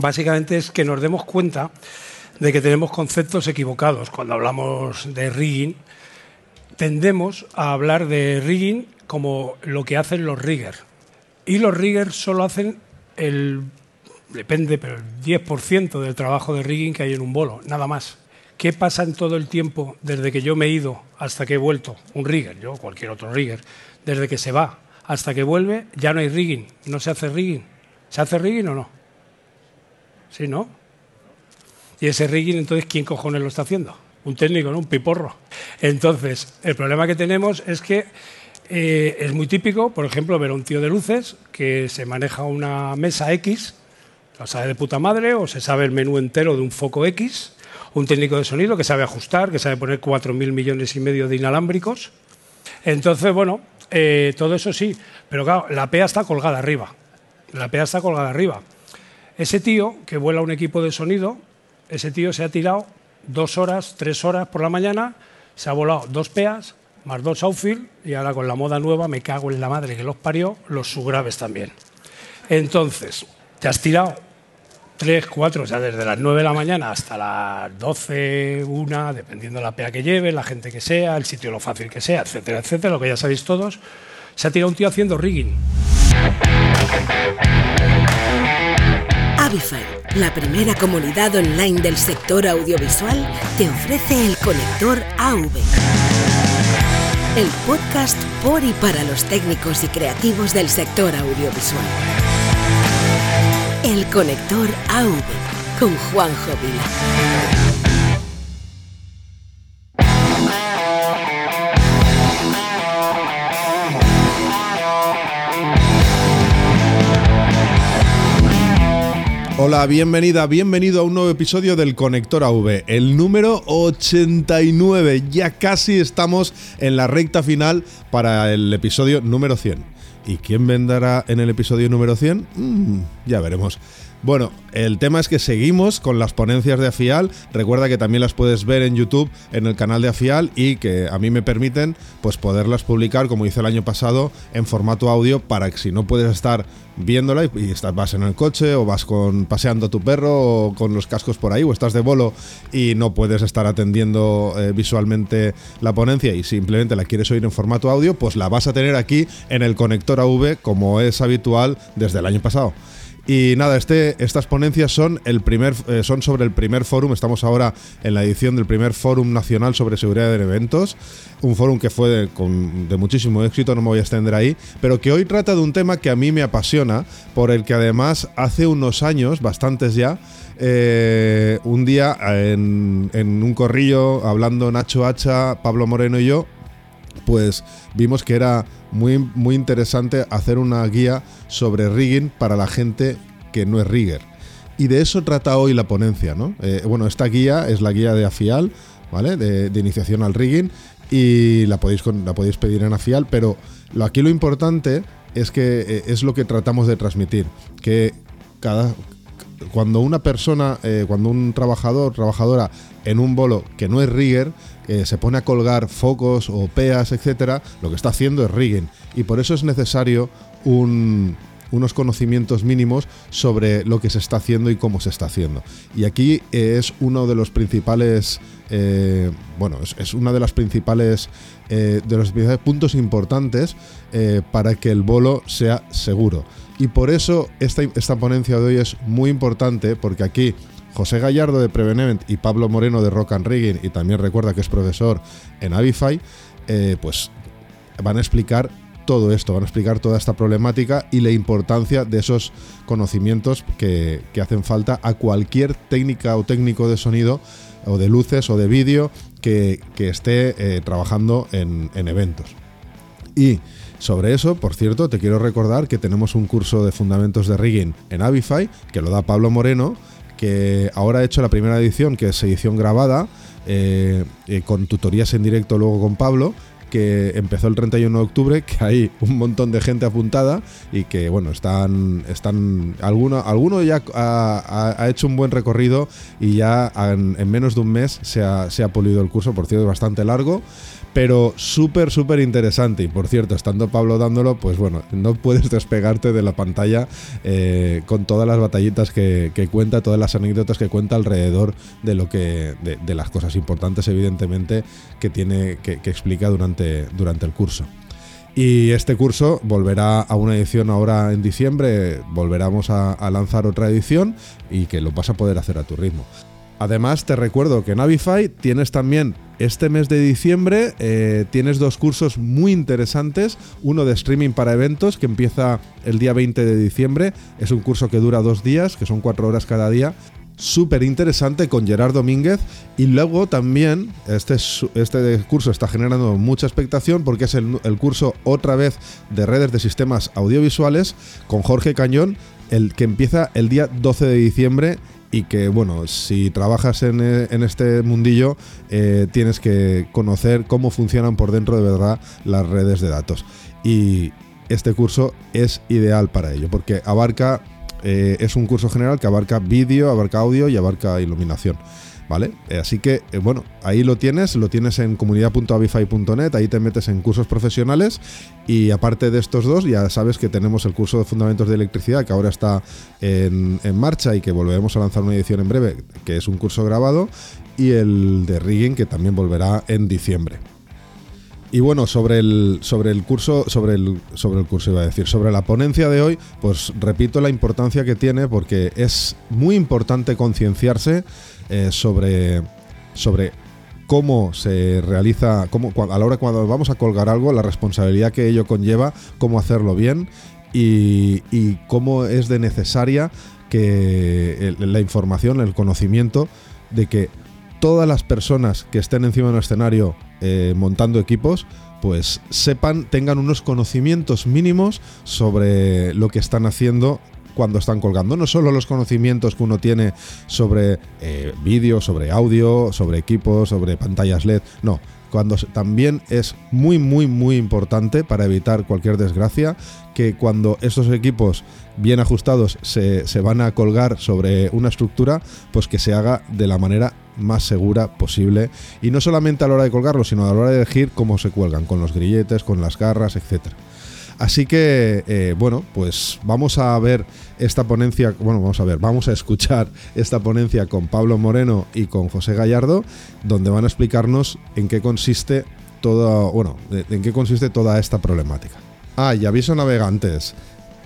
básicamente es que nos demos cuenta de que tenemos conceptos equivocados. Cuando hablamos de rigging, tendemos a hablar de rigging como lo que hacen los riggers. Y los riggers solo hacen el, depende, pero el 10% del trabajo de rigging que hay en un bolo, nada más. ¿Qué pasa en todo el tiempo desde que yo me he ido hasta que he vuelto? Un rigger, yo, cualquier otro rigger, desde que se va hasta que vuelve, ya no hay rigging, no se hace rigging. ¿Se hace rigging o no? Sí, ¿no? Y ese rigging, entonces, ¿quién cojones lo está haciendo? Un técnico, ¿no? Un piporro. Entonces, el problema que tenemos es que eh, es muy típico, por ejemplo, ver a un tío de luces que se maneja una mesa X, lo sabe de puta madre, o se sabe el menú entero de un foco X, un técnico de sonido que sabe ajustar, que sabe poner 4.000 millones y medio de inalámbricos. Entonces, bueno, eh, todo eso sí, pero claro, la PEA está colgada arriba. La PEA está colgada arriba. Ese tío que vuela un equipo de sonido ese tío se ha tirado dos horas, tres horas por la mañana, se ha volado dos peas, más dos outfield, y ahora con la moda nueva me cago en la madre que los parió, los subgraves también. Entonces, te has tirado tres, cuatro, o sea, desde las nueve de la mañana hasta las doce, una, dependiendo de la pea que lleve, la gente que sea, el sitio lo fácil que sea, etcétera, etcétera, lo que ya sabéis todos, se ha tirado un tío haciendo rigging. Avify, la primera comunidad online del sector audiovisual, te ofrece el conector AV. El podcast por y para los técnicos y creativos del sector audiovisual. El conector AV con Juanjo Vila. Hola, bienvenida, bienvenido a un nuevo episodio del Conector AV, el número 89. Ya casi estamos en la recta final para el episodio número 100. ¿Y quién vendrá en el episodio número 100? Mm, ya veremos. Bueno, el tema es que seguimos con las ponencias de Afial. Recuerda que también las puedes ver en YouTube, en el canal de Afial, y que a mí me permiten pues poderlas publicar, como hice el año pasado, en formato audio, para que si no puedes estar viéndola y, estás, vas en el coche o vas con paseando tu perro o con los cascos por ahí o estás de bolo y no puedes estar atendiendo eh, visualmente la ponencia y simplemente la quieres oír en formato audio, pues la vas a tener aquí en el conector AV como es habitual desde el año pasado. Y nada, este, estas ponencias son, el primer, eh, son sobre el primer fórum. Estamos ahora en la edición del primer fórum nacional sobre seguridad en eventos. Un fórum que fue de, con, de muchísimo éxito, no me voy a extender ahí, pero que hoy trata de un tema que a mí me apasiona, por el que además hace unos años, bastantes ya, eh, un día en, en un corrillo, hablando Nacho Hacha, Pablo Moreno y yo, pues vimos que era muy, muy interesante hacer una guía sobre rigging para la gente que no es rigger. Y de eso trata hoy la ponencia, ¿no? Eh, bueno, esta guía es la guía de AFIAL, ¿vale? De, iniciación al rigging y la podéis, la podéis pedir en AFIAL, pero lo, aquí lo importante es que eh, es lo que tratamos de transmitir, que cada, cuando una persona, eh, cuando un trabajador, trabajadora en un bolo que no es rigger, se pone a colgar focos o peas, etcétera, lo que está haciendo es rigging. Y por eso es necesario unos conocimientos mínimos sobre lo que se está haciendo y cómo se está haciendo. Y aquí es uno de los principales, eh, bueno, es, una de las principales, eh, de los puntos importantes eh, para que el bolo sea seguro. Y por eso esta, esta ponencia de hoy es muy importante, porque aquí José Gallardo de Prevenevent y Pablo Moreno de Rock and Rigging, y también recuerda que es profesor en Avify, eh, pues van a explicar todo esto, van a explicar toda esta problemática y la importancia de esos conocimientos que, hacen falta a cualquier técnica o técnico de sonido o de luces o de vídeo que, esté eh, trabajando en, en eventos. Y sobre eso, por cierto, te quiero recordar que tenemos un curso de fundamentos de rigging en Avify, que lo da Pablo Moreno, que ahora ha hecho la primera edición, que es edición grabada, eh, eh, con tutorías en directo luego con Pablo, que empezó el 31 de octubre, que hay un montón de gente apuntada y que, bueno, están, están alguno, alguno ya ha, hecho un buen recorrido y ya en, menos de un mes se ha, se ha polido el curso, por cierto, es bastante largo pero súper, súper interesante. Y por cierto, estando Pablo dándolo, pues bueno, no puedes despegarte de la pantalla eh, con todas las batallitas que, cuenta, todas las anécdotas que cuenta alrededor de lo que. de, las cosas importantes, evidentemente, que tiene. que, explica durante, durante el curso. Y este curso volverá a una edición ahora en diciembre, volveremos a, lanzar otra edición y que lo vas a poder hacer a tu ritmo. Además, te recuerdo que en Avify tienes también este mes de diciembre, eh, tienes dos cursos muy interesantes. Uno de streaming para eventos que empieza el día 20 de diciembre. Es un curso que dura dos días, que son cuatro horas cada día. Súper interesante con Gerard Domínguez. Y luego también, este, este curso está generando mucha expectación porque es el, el curso otra vez de redes de sistemas audiovisuales con Jorge Cañón, el que empieza el día 12 de diciembre y que, bueno, si trabajas en, eh, este mundillo, eh, tienes que conocer cómo funcionan por dentro de verdad las redes de datos. Y este curso es ideal para ello, porque abarca, eh, es un curso general que abarca vídeo, abarca audio y abarca iluminación. ¿Vale? Eh, así que, eh, bueno, ahí lo tienes, lo tienes en comunidad.avify.net, ahí te metes en cursos profesionales y aparte de estos dos, ya sabes que tenemos el curso de Fundamentos de Electricidad que ahora está en, marcha y que volveremos a lanzar una edición en breve, que es un curso grabado, y el de Rigging que también volverá en diciembre. Y bueno, sobre el, sobre el curso, sobre el, sobre el curso iba a decir, sobre la ponencia de hoy, pues repito la importancia que tiene porque es muy importante concienciarse eh, sobre, sobre cómo se realiza, cómo, a la hora cuando vamos a colgar algo, la responsabilidad que ello conlleva, cómo hacerlo bien y, cómo es de necesaria que la información, el conocimiento de que todas las personas que estén encima del escenario eh, montando equipos, pues sepan, tengan unos conocimientos mínimos sobre lo que están haciendo cuando están colgando. No solo los conocimientos que uno tiene sobre eh, vídeo, sobre audio, sobre equipos, sobre pantallas LED, no. Cuando también es muy, muy, muy importante para evitar cualquier desgracia que cuando estos equipos bien ajustados se, se van a colgar sobre una estructura, pues que se haga de la manera más segura posible. Y no solamente a la hora de colgarlos, sino a la hora de elegir cómo se cuelgan, con los grilletes, con las garras, etcétera. Así que, eh, bueno, pues vamos a ver esta ponencia, bueno, vamos a ver, vamos a escuchar esta ponencia con Pablo Moreno y con José Gallardo, donde van a explicarnos en qué consiste todo, bueno, en qué consiste toda esta problemática. Ah, y aviso navegantes.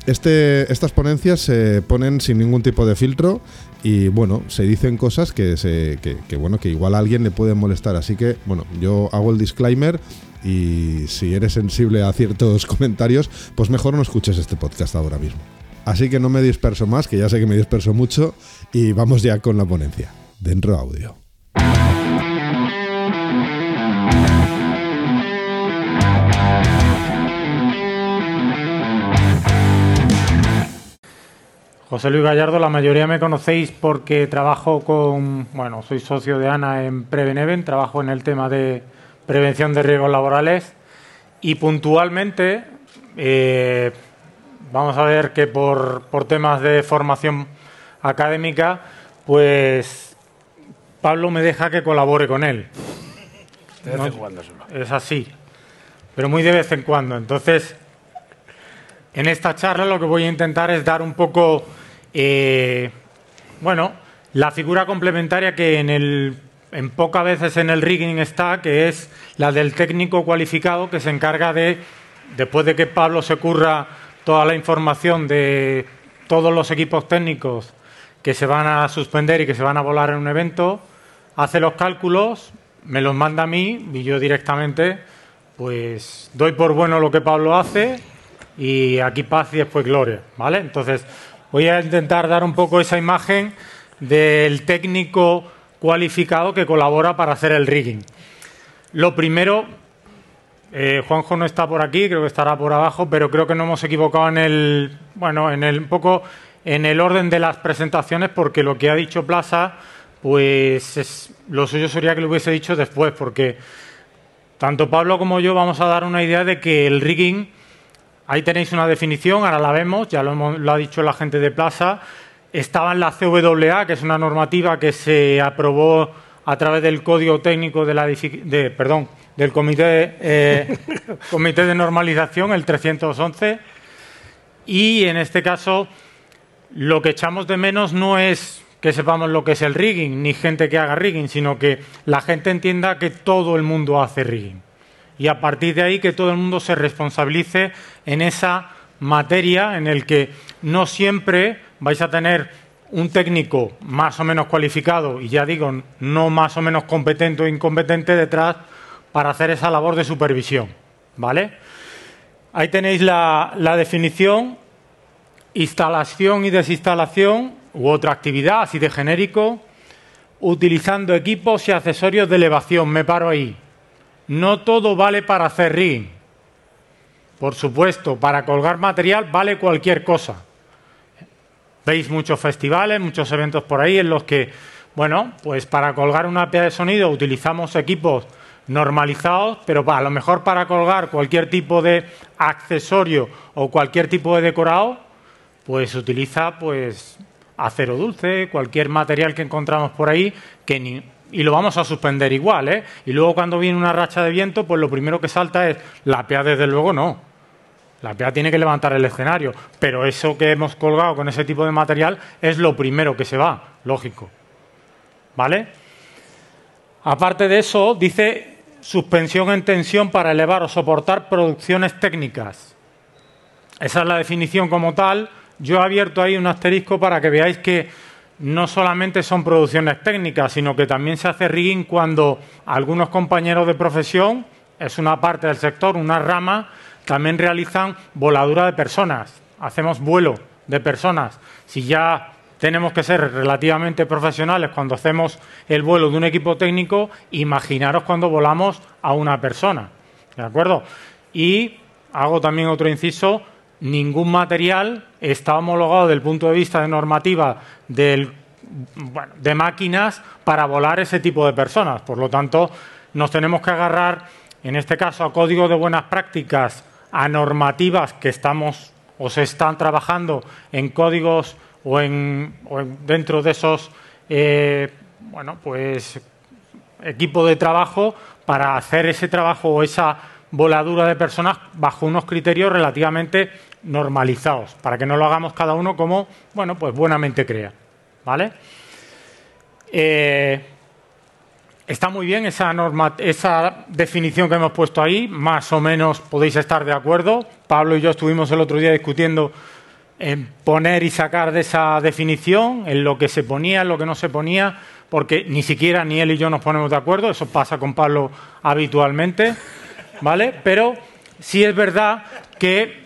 Este, estas ponencias se ponen sin ningún tipo de filtro y bueno, se dicen cosas que, se, que, bueno, que igual a alguien le pueden molestar. Así que bueno, yo hago el disclaimer y si eres sensible a ciertos comentarios, pues mejor no escuches este podcast ahora mismo. Así que no me disperso más, que ya sé que me disperso mucho, y vamos ya con la ponencia. Dentro audio. José Luis Gallardo, la mayoría me conocéis porque trabajo con, bueno, soy socio de ANA en Preveneven, trabajo en el tema de prevención de riesgos laborales y puntualmente eh, vamos a ver que por, temas de formación académica, pues Pablo me deja que colabore con él. De vez en cuando Es así, pero muy de vez en cuando. Entonces, en esta charla lo que voy a intentar es dar un poco, eh, bueno, la figura complementaria que en el en pocas veces en el rigging está, que es la del técnico cualificado que se encarga de, después de que Pablo se curra toda la información de todos los equipos técnicos que se van a suspender y que se van a volar en un evento, hace los cálculos, me los manda a mí y yo directamente pues doy por bueno lo que Pablo hace y aquí paz y después gloria, ¿vale? Entonces voy a intentar dar un poco esa imagen del técnico cualificado que colabora para hacer el rigging. Lo primero, eh, Juanjo no está por aquí, creo que estará por abajo, pero creo que no hemos equivocado en el, bueno, en el un poco en el orden de las presentaciones, porque lo que ha dicho Plaza, pues lo suyo sería que lo hubiese dicho después, porque tanto Pablo como yo vamos a dar una idea de que el rigging, ahí tenéis una definición, ahora la vemos, ya lo, lo ha dicho la gente de Plaza, estaba en la CWA, que es una normativa que se aprobó a través del Código Técnico de la del Comité, eh, Comité de Normalización, el 311, y en este caso lo que echamos de menos no es que sepamos lo que es el rigging, ni gente que haga rigging, sino que la gente entienda que todo el mundo hace rigging. Y a partir de ahí que todo el mundo se responsabilice en esa materia en el que no siempre vais a tener un técnico más o menos cualificado, y ya digo, no más o menos competente o incompetente detrás para hacer esa labor de supervisión. ¿Vale? Ahí tenéis la, definición, instalación y desinstalación u otra actividad así de genérico, utilizando equipos y accesorios de elevación. Me paro ahí. No todo vale para hacer ring. Por supuesto, para colgar material vale cualquier cosa. Veis muchos festivales, muchos eventos por ahí en los que, bueno, pues para colgar una pieza de sonido utilizamos equipos normalizados, pero a lo mejor para colgar cualquier tipo de accesorio o cualquier tipo de decorado, pues utiliza pues acero dulce, cualquier material que encontramos por ahí que ni, y lo vamos a suspender igual, ¿eh? Y luego cuando viene una racha de viento, pues lo primero que salta es la PEA, desde luego no. La PEA tiene que levantar el escenario, pero eso que hemos colgado con ese tipo de material es lo primero que se va, lógico. ¿Vale? Aparte de eso, dice suspensión en tensión para elevar o soportar producciones técnicas. Esa es la definición como tal. Yo he abierto ahí un asterisco para que veáis que no solamente son producciones técnicas, sino que también se hace rigging cuando algunos compañeros de profesión, es una parte del sector, una rama, también realizan voladura de personas. Hacemos vuelo de personas. Si ya tenemos que ser relativamente profesionales cuando hacemos el vuelo de un equipo técnico, imaginaros cuando volamos a una persona. ¿De acuerdo? Y hago también otro inciso, ningún material está homologado desde el punto de vista de normativa de máquinas para volar ese tipo de personas. Por lo tanto, nos tenemos que agarrar, en este caso, a código de buenas prácticas a normativas que estamos o se están trabajando en códigos o, en, dentro de esos eh, bueno pues equipo de trabajo para hacer ese trabajo o esa voladura de personas bajo unos criterios relativamente normalizados para que no lo hagamos cada uno como bueno pues buenamente crea vale eh, Está muy bien esa, definición que hemos puesto ahí, más o menos podéis estar de acuerdo. Pablo y yo estuvimos el otro día discutiendo en poner y sacar de esa definición, en lo que se ponía, en lo que no se ponía, porque ni siquiera ni él y yo nos ponemos de acuerdo, eso pasa con Pablo habitualmente, ¿vale? Pero sí es verdad que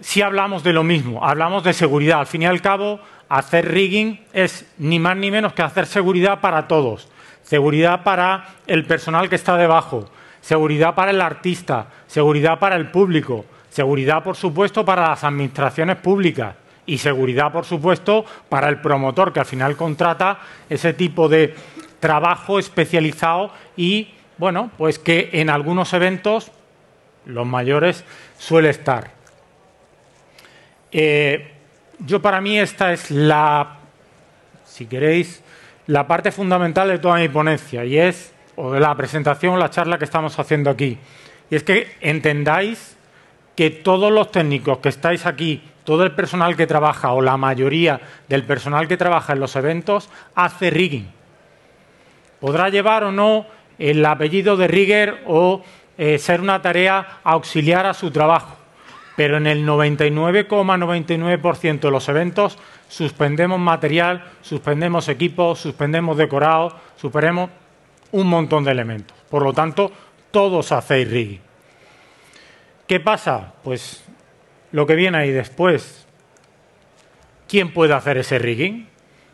sí hablamos de lo mismo, hablamos de seguridad. Al fin y al cabo, hacer rigging es ni más ni menos que hacer seguridad para todos seguridad para el personal que está debajo, seguridad para el artista, seguridad para el público, seguridad, por supuesto, para las administraciones públicas. Y seguridad, por supuesto, para el promotor que al final contrata ese tipo de trabajo especializado y, bueno, pues que en algunos eventos, los mayores, suele estar. Eh, yo para mí esta es la, si queréis, la parte fundamental de toda mi ponencia y es, o de la presentación, la charla que estamos haciendo aquí. Y es que entendáis que todos los técnicos que estáis aquí, todo el personal que trabaja o la mayoría del personal que trabaja en los eventos hace rigging. Podrá llevar o no el apellido de rigger o eh, ser una tarea auxiliar a su trabajo, pero en el 99,99% de los eventos suspendemos material, suspendemos equipos, suspendemos decorados, superemos un montón de elementos. Por lo tanto, todos hacéis rigging. ¿Qué pasa? Pues lo que viene ahí después. ¿Quién puede hacer ese rigging?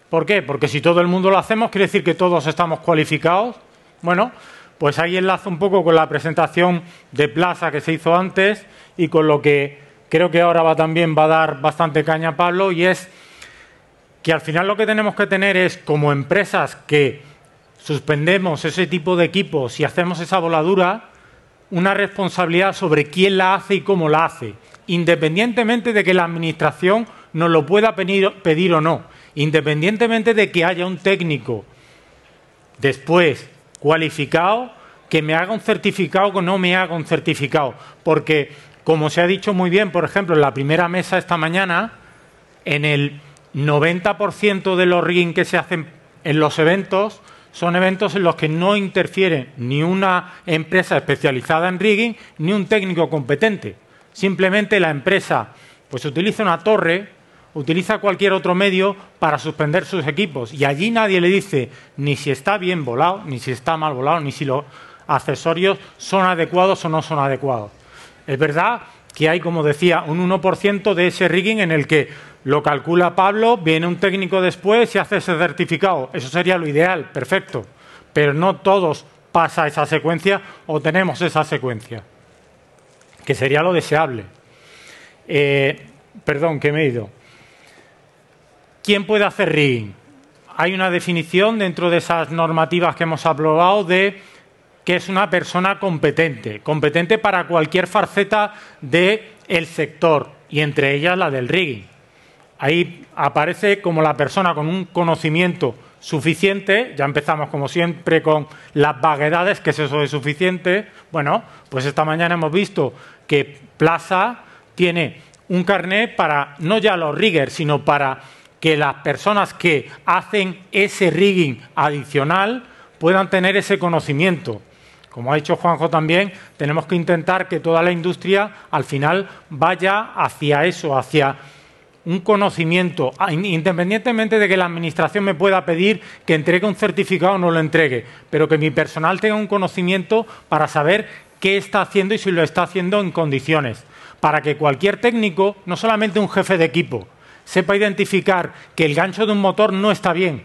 ¿Por qué? Porque si todo el mundo lo hacemos, quiere decir que todos estamos cualificados. Bueno, pues ahí enlazo un poco con la presentación de Plaza que se hizo antes y con lo que creo que ahora va también va a dar bastante caña Pablo y es que al final lo que tenemos que tener es, como empresas que suspendemos ese tipo de equipos y hacemos esa voladura, una responsabilidad sobre quién la hace y cómo la hace, independientemente de que la Administración nos lo pueda pedir, o no, independientemente de que haya un técnico después cualificado que me haga un certificado o no me haga un certificado. Porque, como se ha dicho muy bien, por ejemplo, en la primera mesa esta mañana, en el 90% de los rigging que se hacen en los eventos son eventos en los que no interfiere ni una empresa especializada en rigging ni un técnico competente. Simplemente la empresa pues utiliza una torre, utiliza cualquier otro medio para suspender sus equipos y allí nadie le dice ni si está bien volado, ni si está mal volado, ni si los accesorios son adecuados o no son adecuados. Es verdad que hay, como decía, un 1% de ese rigging en el que lo calcula Pablo, viene un técnico después y hace ese certificado. Eso sería lo ideal, perfecto. Pero no todos pasa esa secuencia o tenemos esa secuencia, que sería lo deseable. Eh, perdón, que me he ido. ¿Quién puede hacer rigging? Hay una definición dentro de esas normativas que hemos aprobado de que es una persona competente, competente para cualquier faceta del sector y entre ellas la del rigging. Ahí aparece como la persona con un conocimiento suficiente, ya empezamos como siempre con las vaguedades, que es eso de suficiente. Bueno, pues esta mañana hemos visto que Plaza tiene un carnet para no ya los riggers, sino para que las personas que hacen ese rigging adicional puedan tener ese conocimiento. Como ha dicho Juanjo también, tenemos que intentar que toda la industria al final vaya hacia eso, hacia un conocimiento, ah, independientemente de que la Administración me pueda pedir que entregue un certificado o no lo entregue, pero que mi personal tenga un conocimiento para saber qué está haciendo y si lo está haciendo en condiciones, para que cualquier técnico, no solamente un jefe de equipo, sepa identificar que el gancho de un motor no está bien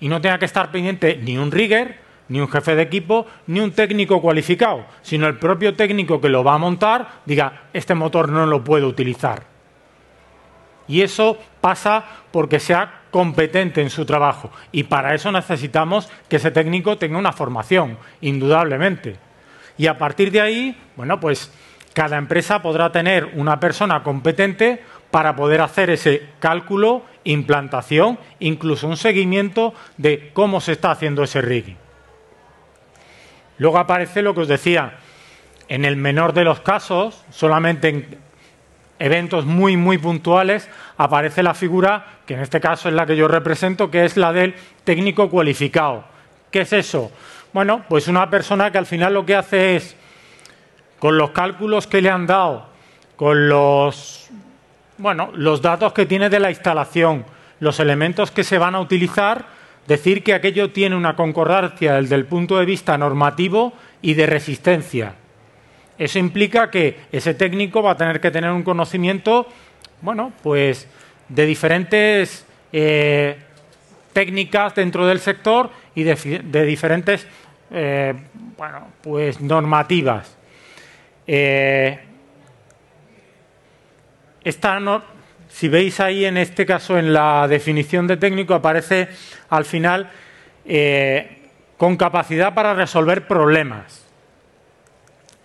y no tenga que estar pendiente ni un rigger, ni un jefe de equipo, ni un técnico cualificado, sino el propio técnico que lo va a montar diga, este motor no lo puedo utilizar y eso pasa porque sea competente en su trabajo. Y para eso necesitamos que ese técnico tenga una formación, indudablemente. Y a partir de ahí, bueno, pues cada empresa podrá tener una persona competente para poder hacer ese cálculo, implantación, incluso un seguimiento de cómo se está haciendo ese rigging. Luego aparece lo que os decía, en el menor de los casos, solamente en eventos muy, muy puntuales, aparece la figura, que en este caso es la que yo represento, que es la del técnico cualificado. ¿Qué es eso? Bueno, pues una persona que al final lo que hace es, con los cálculos que le han dado, con los, bueno, los datos que tiene de la instalación, los elementos que se van a utilizar, decir que aquello tiene una concordancia desde el punto de vista normativo y de resistencia. Eso implica que ese técnico va a tener que tener un conocimiento, bueno, pues de diferentes eh, técnicas dentro del sector y de, diferentes, eh, bueno, pues normativas. Eh, si veis ahí en este caso en la definición de técnico aparece al final con capacidad para resolver problemas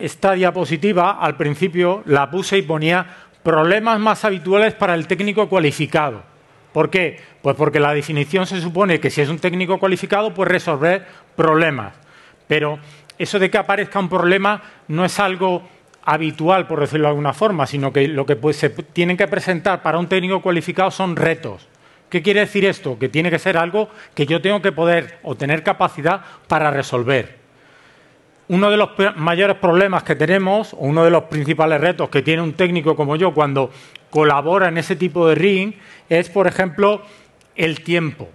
esta diapositiva al principio la puse y ponía problemas más habituales para el técnico cualificado. ¿Por qué? Pues porque la definición se supone que si es un técnico cualificado puede resolver problemas. Pero eso de que aparezca un problema no es algo habitual, por decirlo de alguna forma, sino que lo que pues, se tienen que presentar para un técnico cualificado son retos. ¿Qué quiere decir esto? Que tiene que ser algo que yo tengo que poder o tener capacidad para resolver uno de los mayores problemas que tenemos, o uno de los principales retos que tiene un técnico como yo cuando colabora en ese tipo de ring, es, por ejemplo, el tiempo.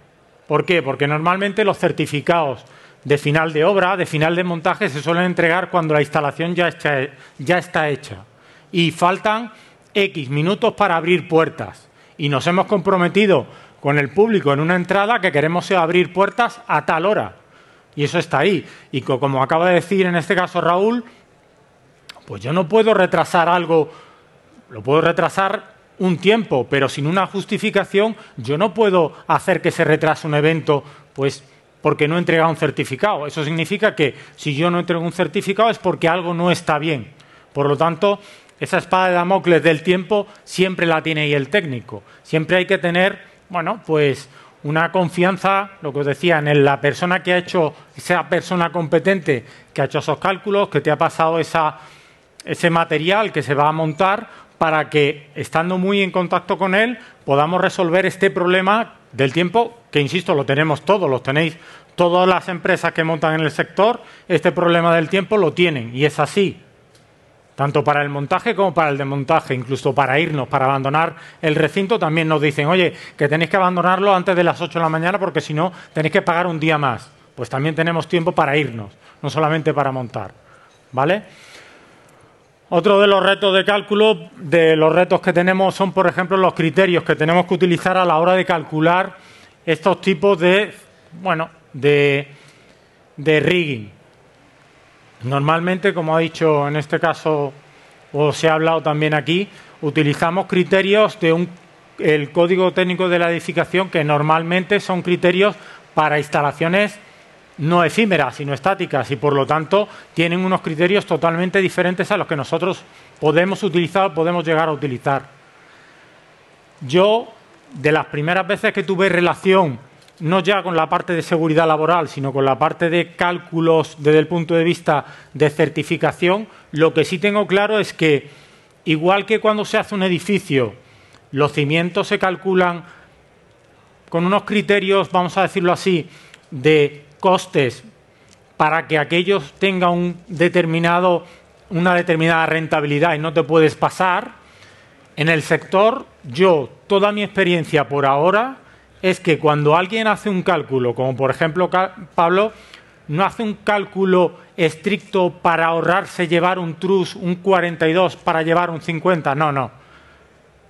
¿Por qué? Porque normalmente los certificados de final de obra, de final de montaje, se suelen entregar cuando la instalación ya está, ya está hecha. Y faltan X minutos para abrir puertas. Y nos hemos comprometido con el público en una entrada que queremos abrir puertas a tal hora y eso está ahí. Y como acaba de decir en este caso Raúl, pues yo no puedo retrasar algo, lo puedo retrasar un tiempo, pero sin una justificación yo no puedo hacer que se retrase un evento pues porque no he entregado un certificado. Eso significa que si yo no entrego un certificado es porque algo no está bien. Por lo tanto, esa espada de Damocles del tiempo siempre la tiene ahí el técnico. Siempre hay que tener, bueno, pues una confianza, lo que os decía, en la persona que ha hecho, esa persona competente que ha hecho esos cálculos, que te ha pasado ese material que se va a montar para que, estando muy en contacto con él, podamos resolver este problema del tiempo, que insisto, lo tenemos todos, lo tenéis todas las empresas que montan en el sector, este problema del tiempo lo tienen, y es así tanto para el montaje como para el desmontaje, incluso para irnos, para abandonar el recinto, también nos dicen, oye, que tenéis que abandonarlo antes de las 8 de la mañana porque si no tenéis que pagar un día más. Pues también tenemos tiempo para irnos, no solamente para montar. ¿Vale? Otro de los retos de cálculo, de los retos que tenemos son, por ejemplo, los criterios que tenemos que utilizar a la hora de calcular estos tipos de, bueno, de, de rigging. Normalmente, como ha dicho en este caso, o se ha hablado también aquí, utilizamos criterios de un, el código técnico de la edificación que normalmente son criterios para instalaciones no efímeras, sino estáticas, y por lo tanto tienen unos criterios totalmente diferentes a los que nosotros podemos utilizar o podemos llegar a utilizar. Yo, de las primeras veces que tuve relación no ya con la parte de seguridad laboral, sino con la parte de cálculos desde el punto de vista de certificación, lo que sí tengo claro es que, igual que cuando se hace un edificio, los cimientos se calculan con unos criterios, vamos a decirlo así, de costes para que aquellos tengan un determinado, una determinada rentabilidad y no te puedes pasar, en el sector, yo, toda mi experiencia por ahora, es que cuando alguien hace un cálculo, como por ejemplo Pablo, no hace un cálculo estricto para ahorrarse llevar un trus, un 42 para llevar un 50, no, no.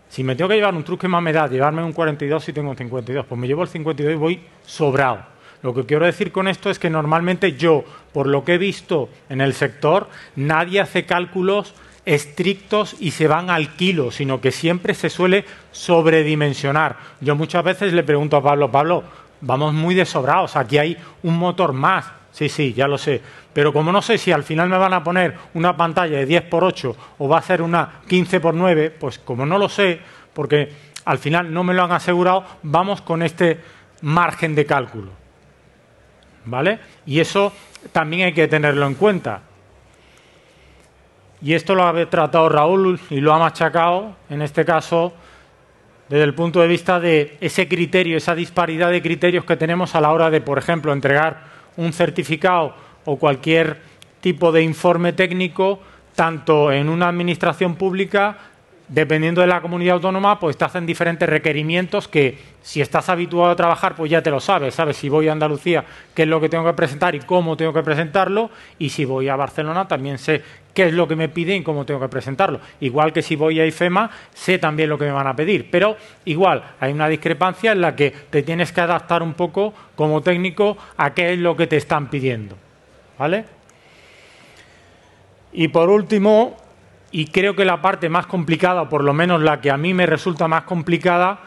Si me tengo que llevar un trus, ¿qué más me da? Llevarme un 42 si tengo un 52. Pues me llevo el 52 y voy sobrado. Lo que quiero decir con esto es que normalmente yo, por lo que he visto en el sector, nadie hace cálculos estrictos y se van al kilo, sino que siempre se suele sobredimensionar. Yo muchas veces le pregunto a Pablo, Pablo, vamos muy desobrados, aquí hay un motor más. Sí, sí, ya lo sé. Pero como no sé si al final me van a poner una pantalla de 10 por 8 o va a ser una 15 por 9, pues como no lo sé, porque al final no me lo han asegurado, vamos con este margen de cálculo. ¿Vale? Y eso también hay que tenerlo en cuenta. Y esto lo ha tratado Raúl y lo ha machacado, en este caso, desde el punto de vista de ese criterio, esa disparidad de criterios que tenemos a la hora de, por ejemplo, entregar un certificado o cualquier tipo de informe técnico, tanto en una administración pública dependiendo de la comunidad autónoma, pues te hacen diferentes requerimientos que si estás habituado a trabajar, pues ya te lo sabes, sabes si voy a Andalucía, qué es lo que tengo que presentar y cómo tengo que presentarlo, y si voy a Barcelona también sé qué es lo que me piden y cómo tengo que presentarlo. Igual que si voy a IFEMA, sé también lo que me van a pedir, pero igual hay una discrepancia en la que te tienes que adaptar un poco como técnico a qué es lo que te están pidiendo. ¿Vale? Y por último, y creo que la parte más complicada, o por lo menos la que a mí me resulta más complicada,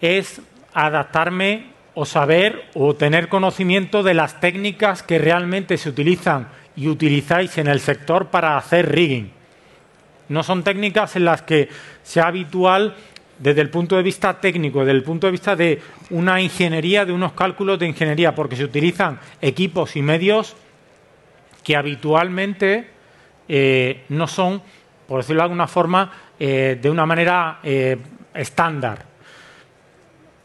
es adaptarme o saber o tener conocimiento de las técnicas que realmente se utilizan y utilizáis en el sector para hacer rigging. No son técnicas en las que sea habitual desde el punto de vista técnico, desde el punto de vista de una ingeniería, de unos cálculos de ingeniería, porque se utilizan equipos y medios que habitualmente eh, no son por decirlo de alguna forma, eh, de una manera eh, estándar.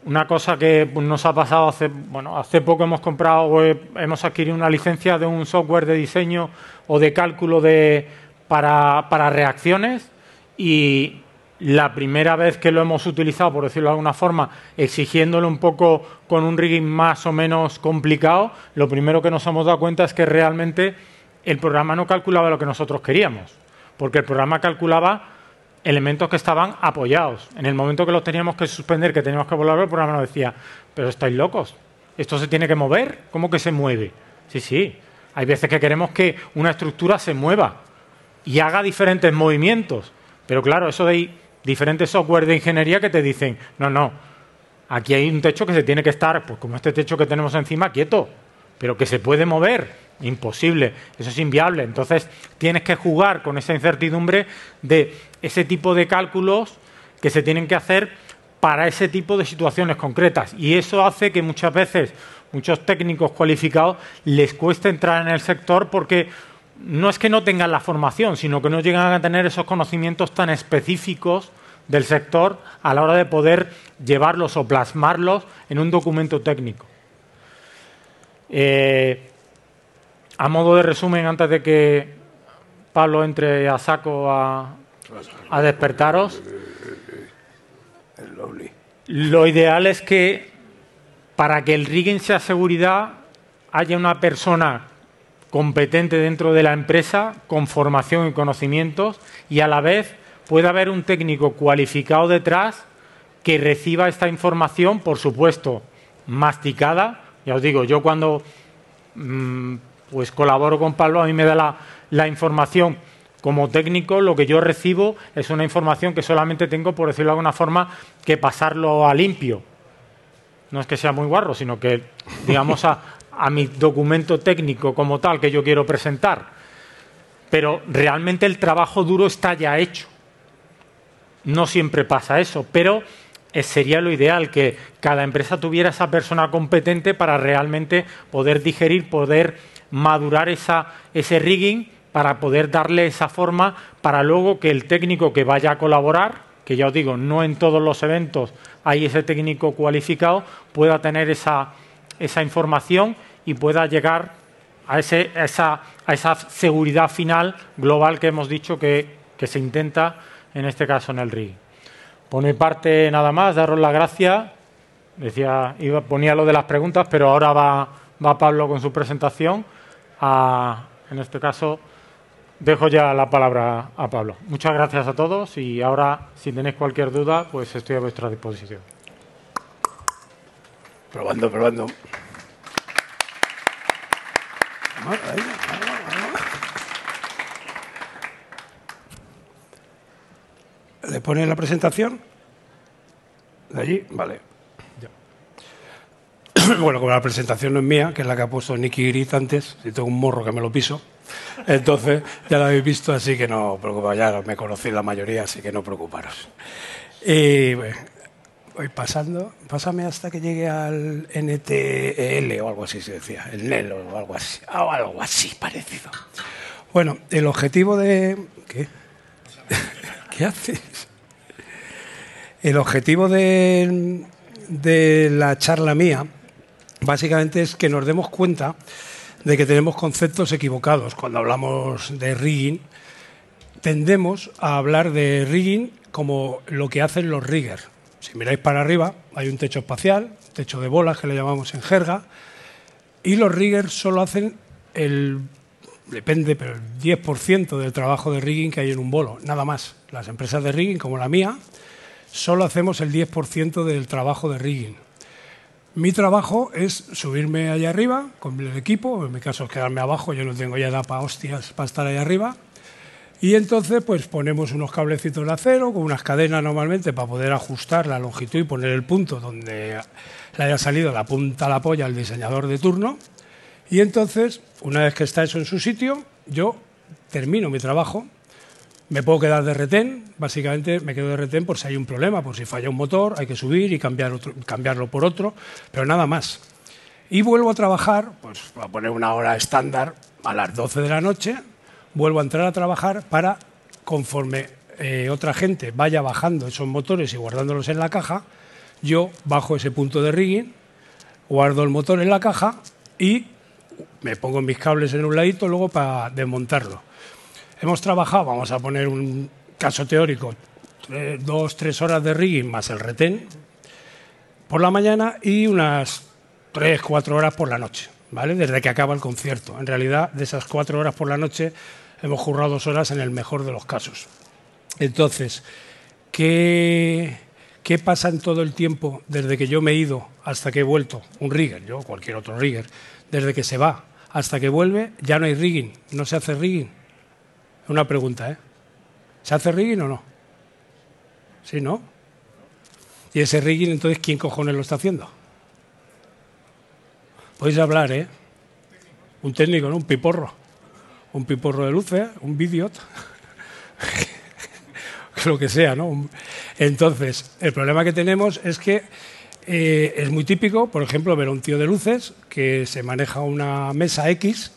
Una cosa que nos ha pasado hace, bueno, hace poco hemos comprado, hemos adquirido una licencia de un software de diseño o de cálculo de, para, para reacciones y la primera vez que lo hemos utilizado, por decirlo de alguna forma, exigiéndolo un poco con un rigging más o menos complicado, lo primero que nos hemos dado cuenta es que realmente el programa no calculaba lo que nosotros queríamos porque el programa calculaba elementos que estaban apoyados. En el momento que los teníamos que suspender, que teníamos que volar, el programa nos decía, pero estáis locos, esto se tiene que mover, ¿cómo que se mueve? Sí, sí, hay veces que queremos que una estructura se mueva y haga diferentes movimientos, pero claro, eso de diferentes software de ingeniería que te dicen, no, no, aquí hay un techo que se tiene que estar, pues como este techo que tenemos encima, quieto. pero que se puede mover, imposible, eso es inviable. Entonces tienes que jugar con esa incertidumbre de ese tipo de cálculos que se tienen que hacer para ese tipo de situaciones concretas. Y eso hace que muchas veces muchos técnicos cualificados les cueste entrar en el sector porque no es que no tengan la formación, sino que no llegan a tener esos conocimientos tan específicos del sector a la hora de poder llevarlos o plasmarlos en un documento técnico. Eh, a modo de resumen, antes de que Pablo entre a saco a, despertaros, lo ideal es que para que el rigging sea seguridad haya una persona competente dentro de la empresa con formación y conocimientos y a la vez pueda haber un técnico cualificado detrás que reciba esta información, por supuesto, masticada. Ya os digo, yo cuando mm, pues colaboro con Pablo, a mí me da la, información como técnico, lo que yo recibo es una información que solamente tengo, por decirlo de alguna forma, que pasarlo a limpio. No es que sea muy guarro, sino que, digamos, a, a mi documento técnico como tal que yo quiero presentar. Pero realmente el trabajo duro está ya hecho. No siempre pasa eso, pero sería lo ideal que cada empresa tuviera esa persona competente para realmente poder digerir, poder madurar esa, ese rigging para poder darle esa forma para luego que el técnico que vaya a colaborar, que ya os digo, no en todos los eventos hay ese técnico cualificado, pueda tener esa, esa información y pueda llegar a, ese, a, esa, a, esa, seguridad final global que hemos dicho que, que, se intenta en este caso en el RIG. Por mi parte, nada más, daros las gracias. Decía, iba, ponía lo de las preguntas, pero ahora va, va Pablo con su presentación. En este caso, dejo ya la palabra a Pablo. Muchas gracias a todos y ahora, si tenéis cualquier duda, pues estoy a vuestra disposición. Probando, probando. ¿Le pone la presentación? ¿De allí? Vale. Bueno, como la presentación no es mía, que es la que ha puesto Nicky Grit antes, si tengo un morro que me lo piso, entonces ya la habéis visto, así que no preocuparos, ya me conocéis la mayoría, así que no preocuparos. Y voy pasando, pásame hasta que llegue al NTL o algo así se decía, el NEL o algo así, o algo así parecido. Bueno, el objetivo de... ¿Qué? ¿Qué haces? El objetivo de, de la charla mía básicamente es que nos demos cuenta de que tenemos conceptos equivocados. Cuando hablamos de rigging, tendemos a hablar de rigging como lo que hacen los riggers. Si miráis para arriba, hay un techo espacial, techo de bolas que le llamamos en jerga, y los riggers solo hacen el, depende, pero el 10% del trabajo de rigging que hay en un bolo, nada más. Las empresas de rigging, como la mía, solo hacemos el 10% del trabajo de rigging. Mi trabajo es subirme allá arriba con el equipo, en mi caso es quedarme abajo, yo no tengo ya edad para hostias para estar allá arriba, y entonces pues ponemos unos cablecitos de acero con unas cadenas normalmente para poder ajustar la longitud y poner el punto donde le haya salido la punta a la polla al diseñador de turno. Y entonces, una vez que está eso en su sitio, yo termino mi trabajo, me puedo quedar de retén, básicamente me quedo de retén por si hay un problema, por si falla un motor, hay que subir y cambiarlo por otro, pero nada más. Y vuelvo a trabajar, pues voy a poner una hora estándar a las 12 de la noche, vuelvo a entrar a trabajar para, conforme eh, otra gente vaya bajando esos motores y guardándolos en la caja, yo bajo ese punto de rigging, guardo el motor en la caja y me pongo mis cables en un ladito luego para desmontarlo. Hemos trabajado, vamos a poner un caso teórico, dos, tres horas de rigging más el retén por la mañana y unas tres, cuatro horas por la noche, ¿vale? Desde que acaba el concierto. En realidad, de esas cuatro horas por la noche hemos currado dos horas en el mejor de los casos. Entonces, ¿qué, ¿qué pasa en todo el tiempo desde que yo me he ido hasta que he vuelto? Un rigger, yo cualquier otro rigger, desde que se va hasta que vuelve, ya no hay rigging, no se hace rigging. Una pregunta, ¿eh? ¿Se hace rigging o no? Sí, ¿no? Y ese rigging, entonces, ¿quién cojones lo está haciendo? Podéis hablar, ¿eh? un técnico, ¿no? Un piporro. Un piporro de luces, un bidiot. lo que sea, ¿no? Entonces, el problema que tenemos es que eh, es muy típico, por ejemplo, ver a un tío de luces que se maneja una mesa X,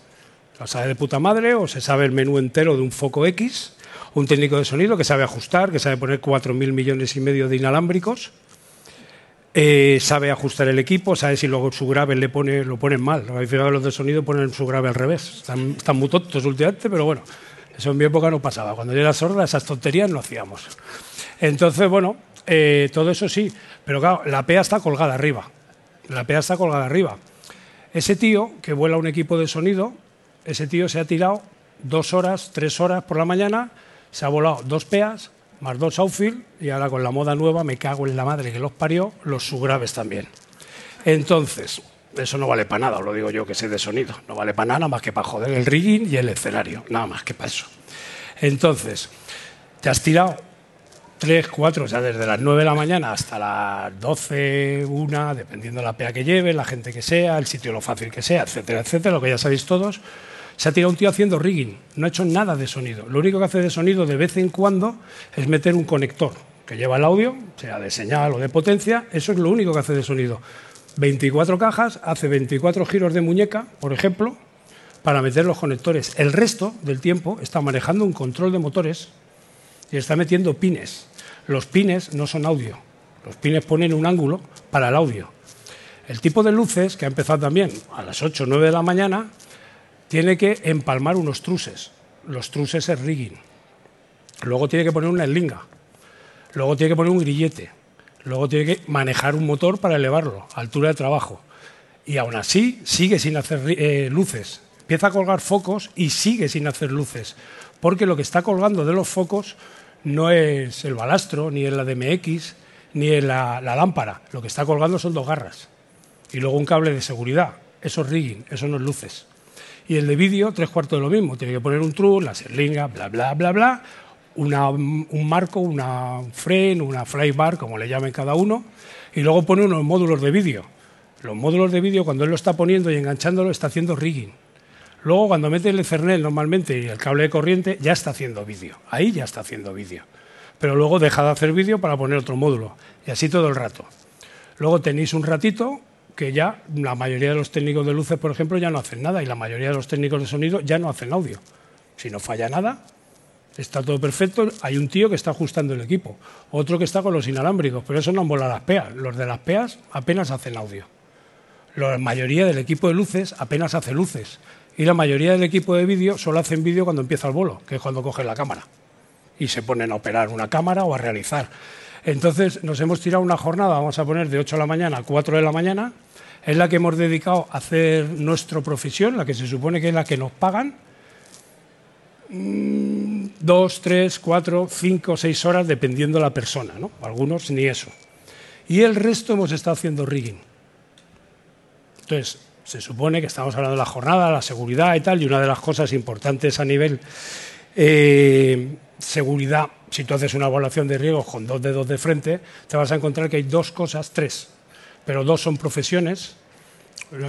la sabe de puta madre, o se sabe el menú entero de un foco X, un técnico de sonido que sabe ajustar, que sabe poner 4.000 millones y medio de inalámbricos, eh, sabe ajustar el equipo, sabe si luego su grave le pone, lo ponen mal. Los de sonido ponen su grave al revés. Están, están muy tontos últimamente, pero bueno, eso en mi época no pasaba. Cuando yo era sorda, esas tonterías no hacíamos. Entonces, bueno, eh, todo eso sí, pero claro, la PEA está colgada arriba. La PEA está colgada arriba. Ese tío que vuela un equipo de sonido, ese tío se ha tirado dos horas, tres horas por la mañana, se ha volado dos PEAs, más dos outfield y ahora con la moda nueva me cago en la madre que los parió, los subgraves también. Entonces, eso no vale para nada, os lo digo yo que sé de sonido, no vale para nada más que para joder el rigging y el escenario, nada más que para eso. Entonces, te has tirado tres, cuatro, o sea, desde las 9 de la mañana hasta las 12, una, dependiendo de la pea que lleve, la gente que sea, el sitio lo fácil que sea, etcétera, etcétera, lo que ya sabéis todos se ha tirado un tío haciendo rigging, no ha hecho nada de sonido. Lo único que hace de sonido de vez en cuando es meter un conector que lleva el audio, sea de señal o de potencia, eso es lo único que hace de sonido. 24 cajas, hace 24 giros de muñeca, por ejemplo, para meter los conectores. El resto del tiempo está manejando un control de motores y está metiendo pines. Los pines no son audio, los pines ponen un ángulo para el audio. El tipo de luces, que ha empezado también a las 8 o 9 de la mañana, tiene que empalmar unos truses. Los truses es rigging. Luego tiene que poner una eslinga. Luego tiene que poner un grillete. Luego tiene que manejar un motor para elevarlo altura de trabajo. Y aún así sigue sin hacer eh, luces. Empieza a colgar focos y sigue sin hacer luces. Porque lo que está colgando de los focos no es el balastro, ni es la DMX, ni es la, la lámpara. Lo que está colgando son dos garras. Y luego un cable de seguridad. Eso es rigging, eso no es luces. Y el de vídeo, tres cuartos de lo mismo. Tiene que poner un truss, la serlinga, bla, bla, bla, bla, una, un marco, una frame, una flybar, como le llamen cada uno, y luego pone unos módulos de vídeo. Los módulos de vídeo, cuando él lo está poniendo y enganchándolo, está haciendo rigging. Luego, cuando mete el Ethernet normalmente y el cable de corriente, ya está haciendo vídeo. Ahí ya está haciendo vídeo. Pero luego deja de hacer vídeo para poner otro módulo. Y así todo el rato. Luego tenéis un ratito que ya la mayoría de los técnicos de luces, por ejemplo, ya no hacen nada y la mayoría de los técnicos de sonido ya no hacen audio. Si no falla nada, está todo perfecto, hay un tío que está ajustando el equipo, otro que está con los inalámbricos, pero eso no han volado las peas. Los de las peas apenas hacen audio. La mayoría del equipo de luces apenas hace luces y la mayoría del equipo de vídeo solo hacen vídeo cuando empieza el bolo, que es cuando cogen la cámara y se ponen a operar una cámara o a realizar. Entonces nos hemos tirado una jornada, vamos a poner de 8 de la mañana a 4 de la mañana, es la que hemos dedicado a hacer nuestra profesión, la que se supone que es la que nos pagan, mm, dos, tres, cuatro, cinco, seis horas, dependiendo de la persona, ¿no? Algunos ni eso. Y el resto hemos estado haciendo rigging. Entonces, se supone que estamos hablando de la jornada, la seguridad y tal, y una de las cosas importantes a nivel eh, seguridad, si tú haces una evaluación de riesgos con dos dedos de frente, te vas a encontrar que hay dos cosas, tres, pero dos son profesiones,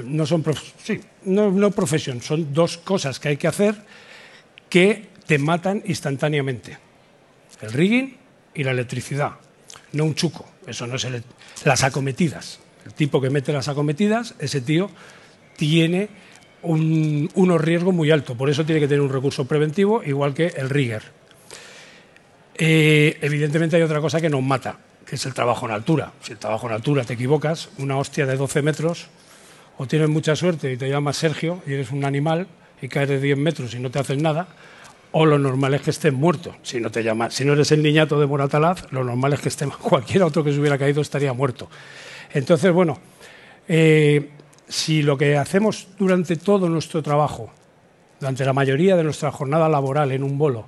no son no profesión, son dos cosas que hay que hacer que te matan instantáneamente. El rigging y la electricidad, no un chuco, eso no es el, las acometidas. El tipo que mete las acometidas, ese tío tiene un, unos riesgos muy altos, por eso tiene que tener un recurso preventivo, igual que el rigger. Eh, evidentemente hay otra cosa que nos mata, que es el trabajo en altura. Si el trabajo en altura te equivocas, una hostia de 12 metros, o tienes mucha suerte y te llamas Sergio y eres un animal y caes de 10 metros y no te haces nada, o lo normal es que estés muerto. Si no, te llamas, si no eres el niñato de Moratalaz, lo normal es que esté, cualquier otro que se hubiera caído estaría muerto. Entonces, bueno, eh, si lo que hacemos durante todo nuestro trabajo, durante la mayoría de nuestra jornada laboral en un bolo,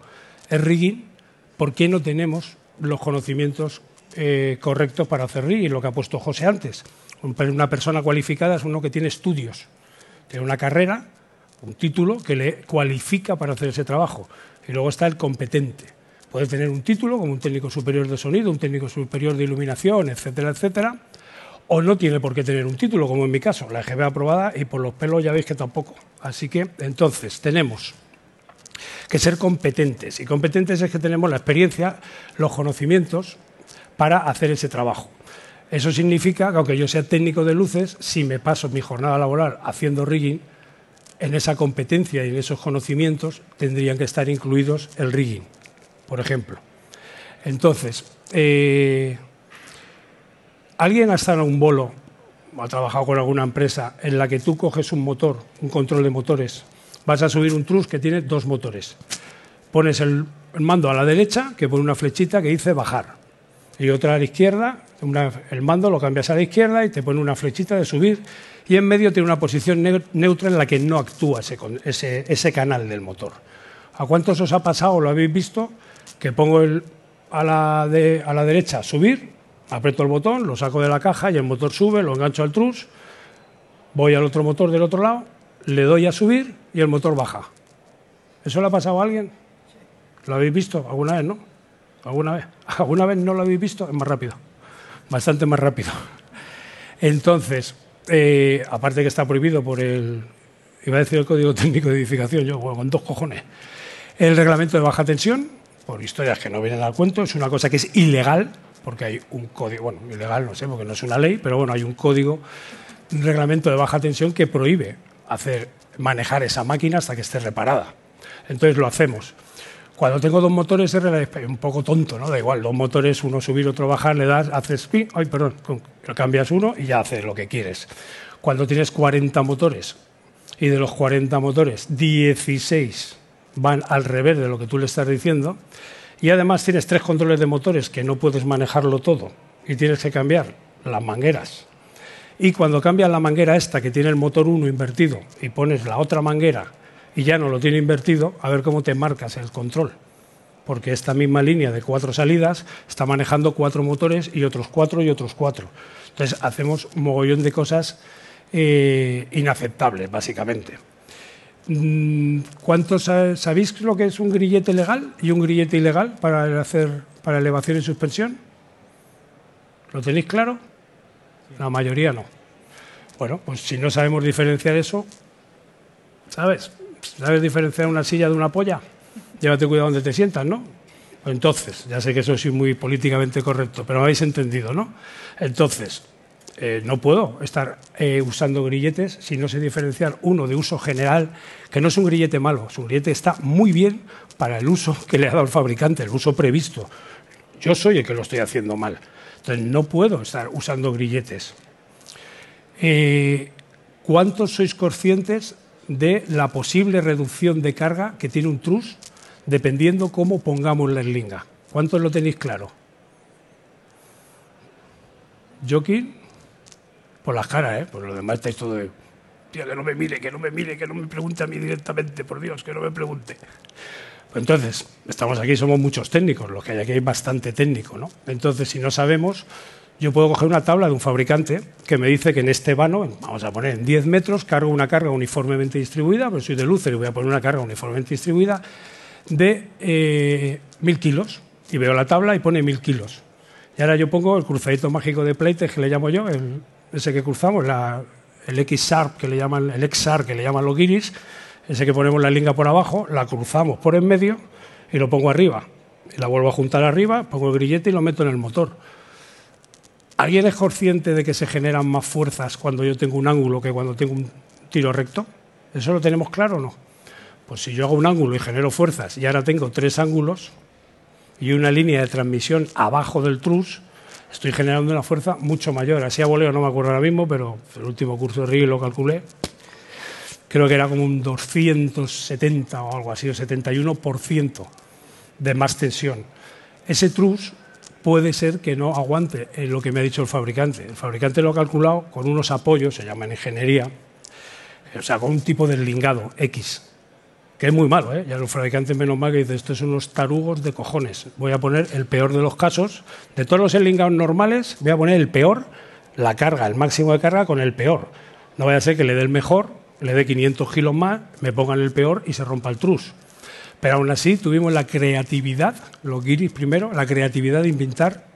es rigging, ¿por qué no tenemos los conocimientos eh, correctos para hacer rigging? Lo que ha puesto José antes. Una persona cualificada es uno que tiene estudios, tiene una carrera, un título que le cualifica para hacer ese trabajo. Y luego está el competente. Puede tener un título como un técnico superior de sonido, un técnico superior de iluminación, etcétera, etcétera. o no tiene por qué tener un título, como en mi caso, la EGB aprobada y por los pelos ya veis que tampoco. Así que entonces tenemos que ser competentes y competentes es que tenemos la experiencia, los conocimientos para hacer ese trabajo. Eso significa que aunque yo sea técnico de luces, si me paso mi jornada laboral haciendo rigging, en esa competencia y en esos conocimientos tendrían que estar incluidos el rigging, por ejemplo. Entonces, eh, ¿alguien ha estado en un bolo o ha trabajado con alguna empresa en la que tú coges un motor, un control de motores, vas a subir un trus que tiene dos motores? Pones el, mando a la derecha, que pone una flechita que dice bajar, y otra a la izquierda, el mando lo cambias a la izquierda y te pone una flechita de subir, y en medio tiene una posición neutra en la que no actúa ese, ese, canal del motor. ¿A cuántos os ha pasado, lo habéis visto, que pongo el, a, la a la derecha subir, aprieto el botón, lo saco de la caja y el motor sube, lo engancho al trus, voy al otro motor del otro lado, le doy a subir y el motor baja. ¿Eso le ha pasado a alguien? ¿Lo habéis visto alguna vez, no? ¿Alguna vez? ¿Alguna vez no lo habéis visto? Es más rápido, bastante más rápido. Entonces, eh, aparte que está prohibido por el, iba a decir el Código Técnico de Edificación, yo bueno, con dos cojones, el reglamento de baja tensión, por historias que no vienen al cuento, es una cosa que es ilegal, porque hay un código, bueno, ilegal no sé, porque no es una ley, pero bueno, hay un código, un reglamento de baja tensión que prohíbe hacer, manejar esa máquina hasta que esté reparada. Entonces lo hacemos. Cuando tengo dos motores es un poco tonto, ¿no? Da igual, dos motores, uno subir, otro bajar, le das, haces ay, perdón, cambias uno y ya haces lo que quieres. Cuando tienes 40 motores y de los 40 motores, 16 van al revés de lo que tú le estás diciendo, y además tienes tres controles de motores que no puedes manejarlo todo y tienes que cambiar las mangueras. Y cuando cambias la manguera esta que tiene el motor 1 invertido y pones la otra manguera y ya no lo tiene invertido, a ver cómo te marcas el control. Porque esta misma línea de cuatro salidas está manejando cuatro motores y otros cuatro y otros cuatro. Entonces hacemos un mogollón de cosas eh, inaceptables, básicamente. Mm, ¿Cuántos sabéis lo que es un grillete legal y un grillete ilegal para hacer para elevación y suspensión? ¿Lo tenéis claro? La mayoría no. Bueno, pues si no sabemos diferenciar eso, ¿sabes? ¿Sabes diferenciar una silla de una polla? Llévate cuidado donde te sientas, ¿no? Entonces, ya sé que eso es muy políticamente correcto, pero me habéis entendido, ¿no? Entonces, eh, no puedo estar eh, usando grilletes si no sé diferenciar uno de uso general, que no es un grillete malo, su grillete está muy bien para el uso que le ha dado el fabricante, el uso previsto. Yo soy el que lo estoy haciendo mal. Entonces, no puedo estar usando grilletes. Eh, ¿Cuántos sois conscientes de la posible reducción de carga que tiene un trus dependiendo cómo pongamos la eslinga. ¿Cuántos lo tenéis claro? Joaquín, por las caras, ¿eh? Por lo demás estáis todo de... que no me mire, que no me mire, que no me pregunte a mí directamente, por Dios, que no me pregunte. Entonces, estamos aquí, somos muchos técnicos, los que hay aquí hay bastante técnico, ¿no? Entonces, si no sabemos, yo puedo coger una tabla de un fabricante que me dice que en este vano, vamos a poner en 10 metros, cargo una carga uniformemente distribuida, pero soy de Lucer y voy a poner una carga uniformemente distribuida de eh, 1000 kilos. Y veo la tabla y pone 1000 kilos. Y ahora yo pongo el cruzadito mágico de Pleite, que le llamo yo, el, ese que cruzamos, el X-SARP, que le llaman, el X-SAR, que le llaman los guiris, ese que ponemos la linga por abajo, la cruzamos por en medio y lo pongo arriba. Y la vuelvo a juntar arriba, pongo el grillete y lo meto en el motor ¿Alguien es consciente de que se generan más fuerzas cuando yo tengo un ángulo que cuando tengo un tiro recto? ¿Eso lo tenemos claro o no? Pues si yo hago un ángulo y genero fuerzas y ahora tengo tres ángulos y una línea de transmisión abajo del trus, estoy generando una fuerza mucho mayor. Así a voleo no me acuerdo ahora mismo, pero el último curso de RIG lo calculé. Creo que era como un 270 o algo así, o 71% de más tensión. Ese trus puede ser que no aguante lo que me ha dicho el fabricante. El fabricante lo ha calculado con unos apoyos, se llaman ingeniería, o sea, con un tipo de lingado X, que es muy malo, ¿eh? Ya los fabricantes menos mal que dicen, estos son unos tarugos de cojones. Voy a poner el peor de los casos. De todos los enlingados normales, voy a poner el peor, la carga, el máximo de carga con el peor. No vaya a ser que le dé el mejor, le dé 500 kilos más, me pongan el peor y se rompa el trus. Pero aún así tuvimos la creatividad, los guiris primero, la creatividad de inventar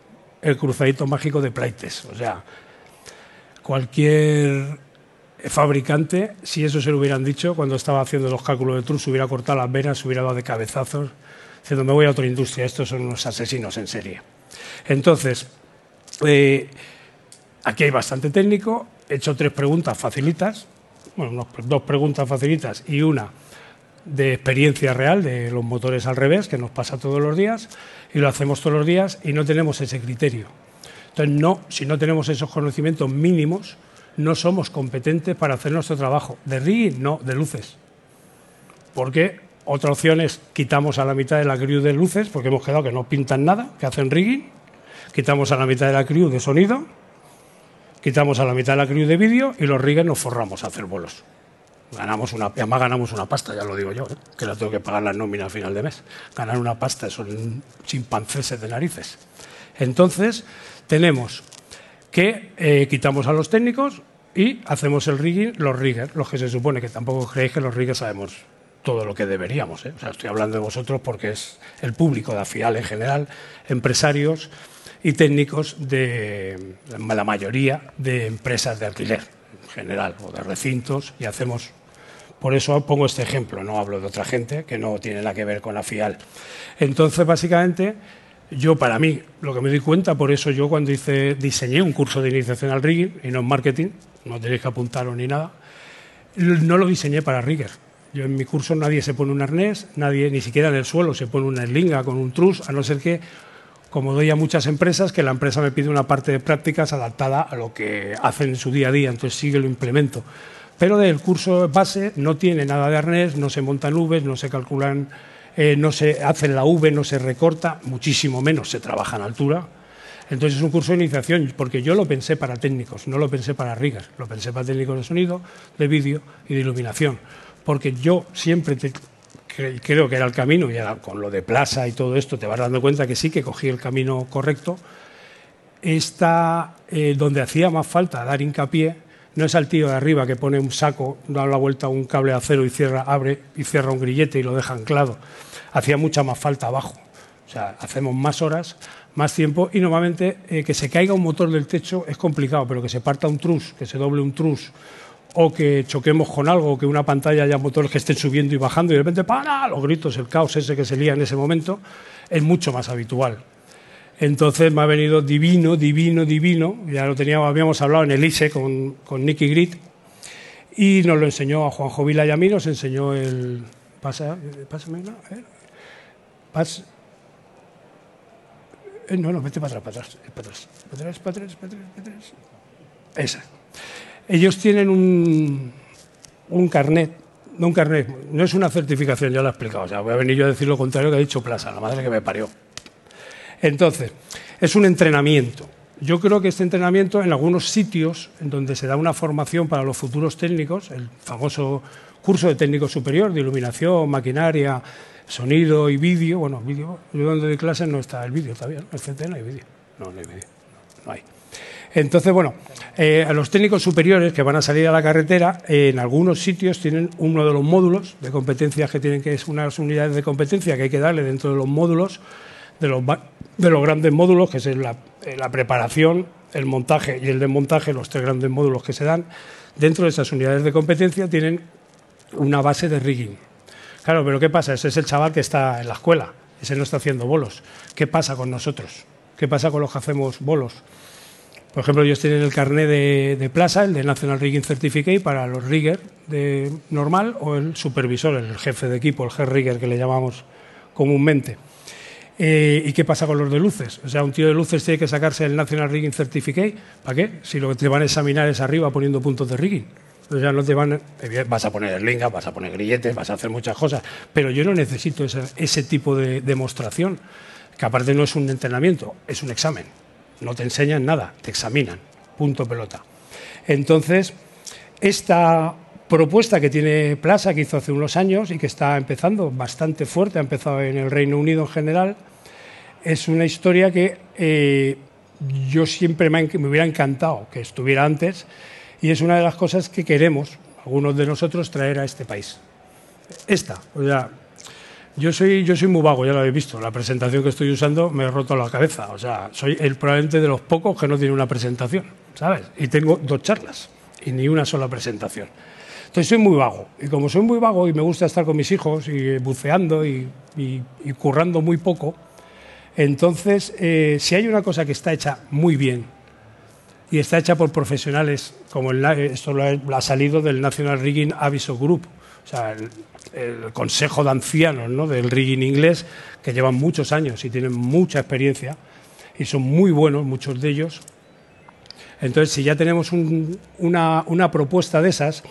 el cruzadito mágico de Plaites. O sea, cualquier fabricante, si eso se lo hubieran dicho, cuando estaba haciendo los cálculos de Trus, se hubiera cortado las venas, se hubiera dado de cabezazos, diciendo, me voy a otra industria, estos son unos asesinos en serie. Entonces, eh, aquí hay bastante técnico, he hecho tres preguntas facilitas, bueno, dos preguntas facilitas y una de experiencia real de los motores al revés, que nos pasa todos los días, y lo hacemos todos los días y no tenemos ese criterio. Entonces, no, si no tenemos esos conocimientos mínimos, no somos competentes para hacer nuestro trabajo. De rigging, no, de luces. Porque otra opción es quitamos a la mitad de la crew de luces, porque hemos quedado que no pintan nada, que hacen rigging, quitamos a la mitad de la crew de sonido, quitamos a la mitad de la crew de vídeo y los riggers nos forramos a hacer vuelos. Ganamos una, además ganamos una pasta, ya lo digo yo, ¿eh? que la tengo que pagar la nómina al final de mes. Ganar una pasta son chimpancéses de narices. Entonces, tenemos que eh, quitamos a los técnicos y hacemos el rigging, los riggers, los que se supone que tampoco creéis que los riggers sabemos todo lo que deberíamos. ¿eh? O sea, estoy hablando de vosotros porque es el público de AFIAL en general, empresarios y técnicos de la mayoría de empresas de alquiler en general o de recintos y hacemos por eso pongo este ejemplo, no hablo de otra gente que no tiene nada que ver con AFIAL. Entonces, básicamente, yo para mí, lo que me doy cuenta, por eso yo cuando hice, diseñé un curso de iniciación al rigging y no en marketing, no tenéis que apuntaros ni nada, no lo diseñé para rigger. Yo en mi curso nadie se pone un arnés, nadie, ni siquiera en el suelo se pone una eslinga con un trus, a no ser que, como doy a muchas empresas, que la empresa me pide una parte de prácticas adaptada a lo que hacen en su día a día, entonces sí que lo implemento. Pero del curso base no tiene nada de arnés, no se montan nubes, no se calculan eh, no se hace la V, no se recorta, muchísimo menos se trabaja en altura. Entonces es un curso de iniciación, porque yo lo pensé para técnicos, no lo pensé para riggers, lo pensé para técnicos de sonido, de vídeo y de iluminación. Porque yo siempre creo que era el camino, y con lo de plaza y todo esto te vas dando cuenta que sí, que cogí el camino correcto. Está eh, donde hacía más falta dar hincapié, no es al tío de arriba que pone un saco, da la vuelta a un cable de acero y cierra, abre y cierra un grillete y lo deja anclado. Hacía mucha más falta abajo. O sea, hacemos más horas, más tiempo y normalmente eh, que se caiga un motor del techo es complicado, pero que se parta un trus, que se doble un trus o que choquemos con algo, que una pantalla haya motores que estén subiendo y bajando y de repente para los gritos, el caos ese que se lía en ese momento, es mucho más habitual. Entonces me ha venido divino, divino, divino. Ya lo teníamos, habíamos hablado en el ISE con, Nicky Grit y nos lo enseñó a Juanjo Vila y a mí, nos enseñó el. Pasa, pásame una. Pas, eh, no, no, vete para atrás, para atrás, para atrás, para atrás, para atrás, para atrás, para atrás. Esa. Ellos tienen un, un carnet, no un carnet, no es una certificación, ya lo he explicado. O sea, voy a venir yo a decir lo contrario que ha dicho Plaza, la madre que me parió. Entonces, es un entrenamiento. Yo creo que este entrenamiento, en algunos sitios en donde se da una formación para los futuros técnicos, el famoso curso de técnico superior de iluminación, maquinaria, sonido y vídeo, bueno, vídeo, yo donde doy clases no está el vídeo todavía, ¿no? El CT no hay vídeo, no, no hay vídeo, no, hay. Entonces, bueno, eh, a los técnicos superiores que van a salir a la carretera, en algunos sitios tienen uno de los módulos de competencias que tienen que es unas unidades de competencia que hay que darle dentro de los módulos de los, de los grandes módulos, que es la, eh, la preparación, el montaje y el desmontaje, los tres grandes módulos que se dan, dentro de esas unidades de competencia tienen una base de rigging. Claro, pero ¿qué pasa? Ese es el chaval que está en la escuela, ese no está haciendo bolos. ¿Qué pasa con nosotros? ¿Qué pasa con los que hacemos bolos? Por ejemplo, ellos tienen el carnet de, plaza, el de National Rigging Certificate, para los rigger de normal o el supervisor, el jefe de equipo, el head rigger que le llamamos comúnmente. Eh, ¿Y qué pasa con los de luces? O sea, un tío de luces tiene que sacarse el National Rigging Certificate. ¿Para qué? Si lo que te van a examinar es arriba poniendo puntos de rigging. O sea, no te van, vas a poner lingas, vas a poner grilletes, vas a hacer muchas cosas. Pero yo no necesito ese tipo de demostración, que aparte no es un entrenamiento, es un examen. No te enseñan nada, te examinan. Punto pelota. Entonces, esta propuesta que tiene Plaza, que hizo hace unos años y que está empezando bastante fuerte, ha empezado en el Reino Unido en general, es una historia que eh, yo siempre me, me, hubiera encantado que estuviera antes y es una de las cosas que queremos, algunos de nosotros, traer a este país. Esta, o sea, Yo soy, yo soy muy vago, ya lo habéis visto. La presentación que estoy usando me he roto la cabeza. O sea, soy el, probablemente de los pocos que no tiene una presentación, ¿sabes? Y tengo dos charlas y ni una sola presentación. Entonces soy muy vago. Y como soy muy vago y me gusta estar con mis hijos y buceando y, currando muy poco, entonces eh, si hay una cosa que está hecha muy bien y está hecha por profesionales como el, esto lo ha, salido del National Rigging Aviso Group, o sea, el, consejo de ancianos ¿no? del rigging inglés, que llevan muchos años y tienen mucha experiencia y son muy buenos, muchos de ellos. Entonces, si ya tenemos una, una, propuesta de esas,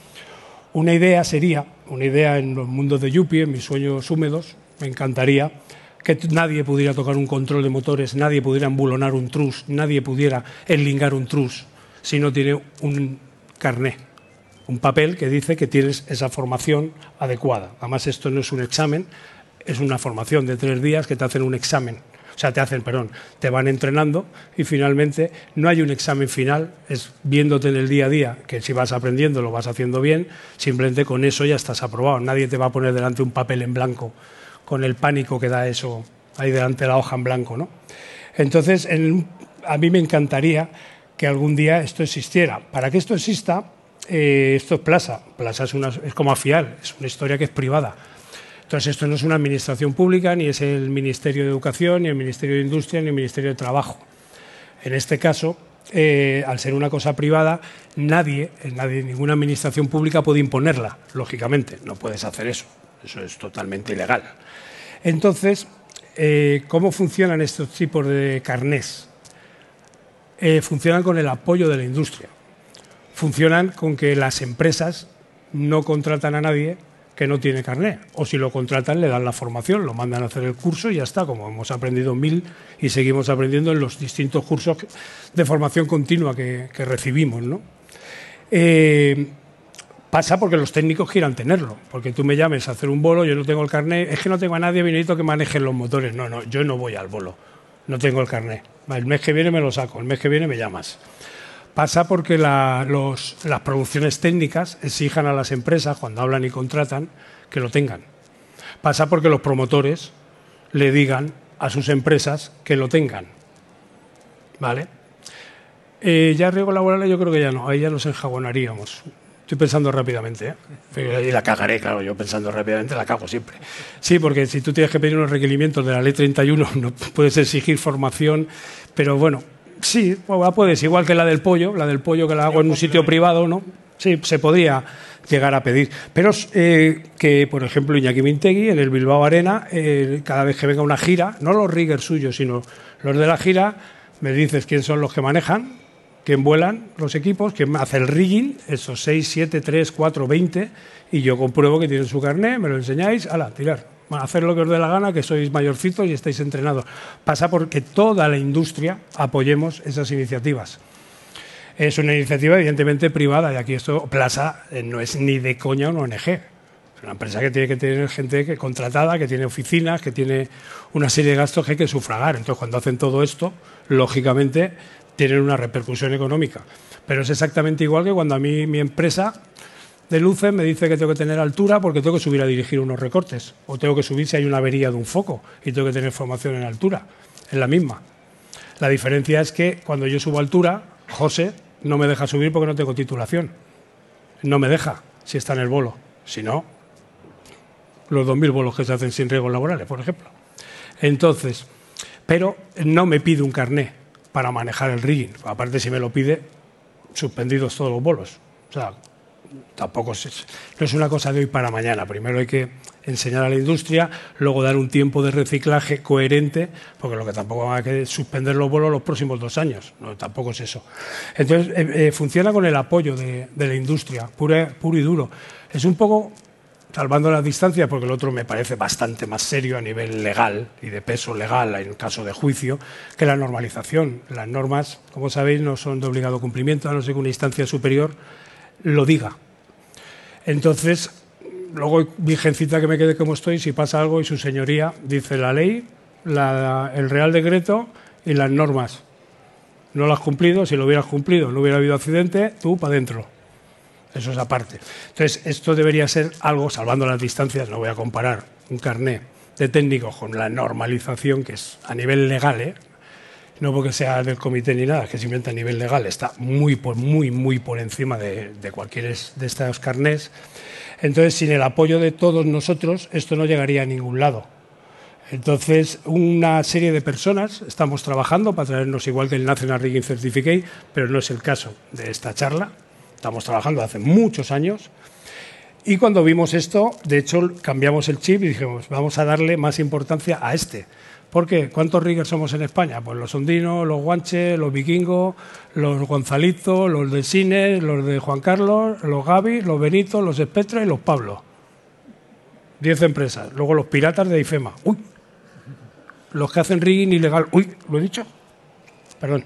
una idea sería, una idea en los mundos de Yuppie, en mis sueños húmedos, me encantaría que nadie pudiera tocar un control de motores, nadie pudiera embulonar un trus, nadie pudiera enlingar un trus si no tiene un carné, un papel que dice que tienes esa formación adecuada. Además, esto no es un examen, es una formación de tres días que te hacen un examen. Sea, te hacen, perdón, te van entrenando y finalmente no hay un examen final, es viéndote en el día a día, que si vas aprendiendo lo vas haciendo bien, simplemente con eso ya estás aprobado. Nadie te va a poner delante un papel en blanco con el pánico que da eso ahí delante de la hoja en blanco. ¿no? Entonces, a mí me encantaría que algún día esto existiera. Para que esto exista, eh, esto es Plaza. Plaza es, una, es como Afial, es una historia que es privada. Entonces, esto no es una administración pública, ni es el Ministerio de Educación, ni el Ministerio de Industria, ni el Ministerio de Trabajo. En este caso, eh, al ser una cosa privada, nadie, nadie, ninguna administración pública puede imponerla, lógicamente. No puedes hacer eso. Eso es totalmente ilegal. Entonces, eh, ¿cómo funcionan estos tipos de carnés? Eh, funcionan con el apoyo de la industria. Funcionan con que las empresas no contratan a nadie que no tiene carné. O si lo contratan, le dan la formación, lo mandan a hacer el curso y ya está, como hemos aprendido mil y seguimos aprendiendo en los distintos cursos de formación continua que, recibimos. ¿no? Eh, Pasa porque los técnicos quieran tenerlo, porque tú me llames a hacer un bolo, yo no tengo el carnet, es que no tengo a nadie necesito que maneje los motores. No, no, yo no voy al bolo, no tengo el carnet. El mes que viene me lo saco, el mes que viene me llamas. Pasa porque las producciones técnicas exijan a las empresas, cuando hablan y contratan, que lo tengan. Pasa porque los promotores le digan a sus empresas que lo tengan. ¿Vale? Eh, ya riesgos laborales yo creo que ya no, ahí ya nos enjabonaríamos. Estoy pensando rápidamente. ¿eh? Y la cagaré, claro, yo pensando rápidamente la cago siempre. Sí, porque si tú tienes que pedir unos requerimientos de la ley 31, no puedes exigir formación, pero bueno, sí, puedes, igual que la del pollo, la del pollo que la hago en un sitio privado, ¿no? Sí, se podría llegar a pedir. Pero eh, que, por ejemplo, Iñaki Mintegui, en el Bilbao Arena, eh, cada vez que venga una gira, no los riggers suyos, sino los de la gira, me dices quién son los que manejan, quién vuelan los equipos, quién hace el rigging, esos 6, 7, 3, 4, 20, y yo compruebo que tienen su carnet, me lo enseñáis, ala, tirar. Hacer lo que os dé la gana, que sois mayorcitos y estáis entrenados. Pasa porque toda la industria apoyemos esas iniciativas. Es una iniciativa evidentemente privada y aquí esto, Plaza, eh, no es ni de coña una ONG. Es una empresa que tiene que tener gente que, contratada, que tiene oficinas, que tiene una serie de gastos que hay que sufragar. Entonces, cuando hacen todo esto, lógicamente tienen una repercusión económica. Pero es exactamente igual que cuando a mí mi empresa de luces me dice que tengo que tener altura porque tengo que subir a dirigir unos recortes o tengo que subir si hay una avería de un foco y tengo que tener formación en altura. Es la misma. La diferencia es que cuando yo subo altura, José no me deja subir porque no tengo titulación. No me deja si está en el bolo. Si no, los 2.000 bolos que se hacen sin riesgos laborales, por ejemplo. Entonces, pero no me pide un carné para manejar el rigging. Aparte, si me lo pide, suspendidos todos los bolos. O sea, tampoco es, no es una cosa de hoy para mañana. Primero hay que enseñar a la industria, luego dar un tiempo de reciclaje coherente, porque lo que tampoco va a que suspender los bolos los próximos dos años. No, tampoco es eso. Entonces, eh, eh, funciona con el apoyo de, la industria, puro, puro y duro. Es un poco salvando las distancias, porque el otro me parece bastante más serio a nivel legal y de peso legal en caso de juicio, que la normalización. Las normas, como sabéis, no son de obligado cumplimiento, a no ser que una instancia superior lo diga. Entonces, luego vigencita que me quede como estoy, si pasa algo y su señoría dice la ley, el Real Decreto y las normas. No lo has cumplido, si lo hubieras cumplido, no hubiera habido accidente, tú para adentro. Eso es aparte. Entonces, esto debería ser algo, salvando las distancias, no voy a comparar un carné de técnicos con la normalización que es a nivel legal, ¿eh? No porque sea del comité ni nada, es que simplemente a nivel legal está muy, por, muy, muy por encima de, de cualquier de estos carnés. Entonces, sin el apoyo de todos nosotros, esto no llegaría a ningún lado. Entonces, una serie de personas estamos trabajando para traernos igual que el National Rigging Certificate, pero no es el caso de esta charla. Estamos trabajando hace muchos años. Y cuando vimos esto, de hecho, cambiamos el chip y dijimos, vamos a darle más importancia a este. ¿Por qué? ¿Cuántos riggers somos en España? Pues los ondinos, los guanches, los vikingos, los Gonzalitos, los de Cine, los de Juan Carlos, los Gaby, los Benito, los Espectra y los Pablo. Diez empresas. Luego los piratas de IFEMA. Uy, los que hacen rigging ilegal. Uy, ¿lo he dicho? Perdón.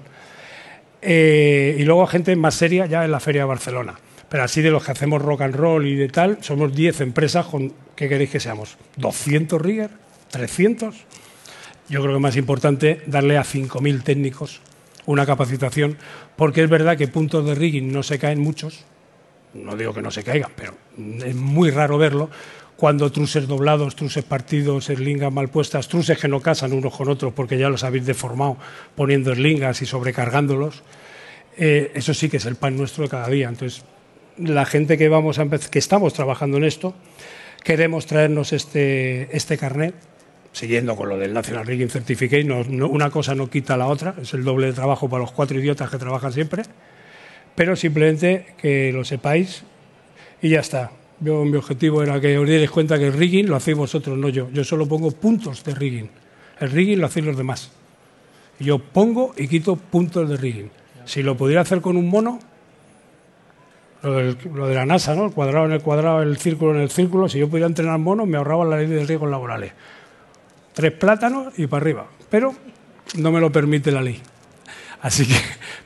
Eh, y luego gente más seria ya en la Feria de Barcelona. Pero así de los que hacemos rock and roll y de tal, somos 10 empresas con, ¿qué queréis que seamos? ¿200 riggers? ¿300? Yo creo que más importante darle a 5.000 técnicos una capacitación, porque es verdad que puntos de rigging no se caen muchos, no digo que no se caigan, pero es muy raro verlo, cuando truces doblados, truces partidos, eslingas mal puestas, truces que no casan unos con otros porque ya los habéis deformado poniendo eslingas y sobrecargándolos, eh, eso sí que es el pan nuestro de cada día. Entonces, la gente que, vamos a que estamos trabajando en esto, queremos traernos este, este carnet, siguiendo con lo del National Rigging Certificate, una cosa no quita la otra, es el doble de trabajo para los cuatro idiotas que trabajan siempre, pero simplemente que lo sepáis y ya está. Yo, mi objetivo era que os dierais cuenta que el rigging lo hacéis vosotros, no yo. Yo solo pongo puntos de rigging. El rigging lo hacéis los demás. Yo pongo y quito puntos de rigging. Si lo pudiera hacer con un mono, lo, del, de la NASA, ¿no? el cuadrado en el cuadrado, el círculo en el círculo, si yo pudiera entrenar monos, me ahorraba la ley de riesgos laborales. Tres plátanos y para arriba. Pero no me lo permite la ley. Así que,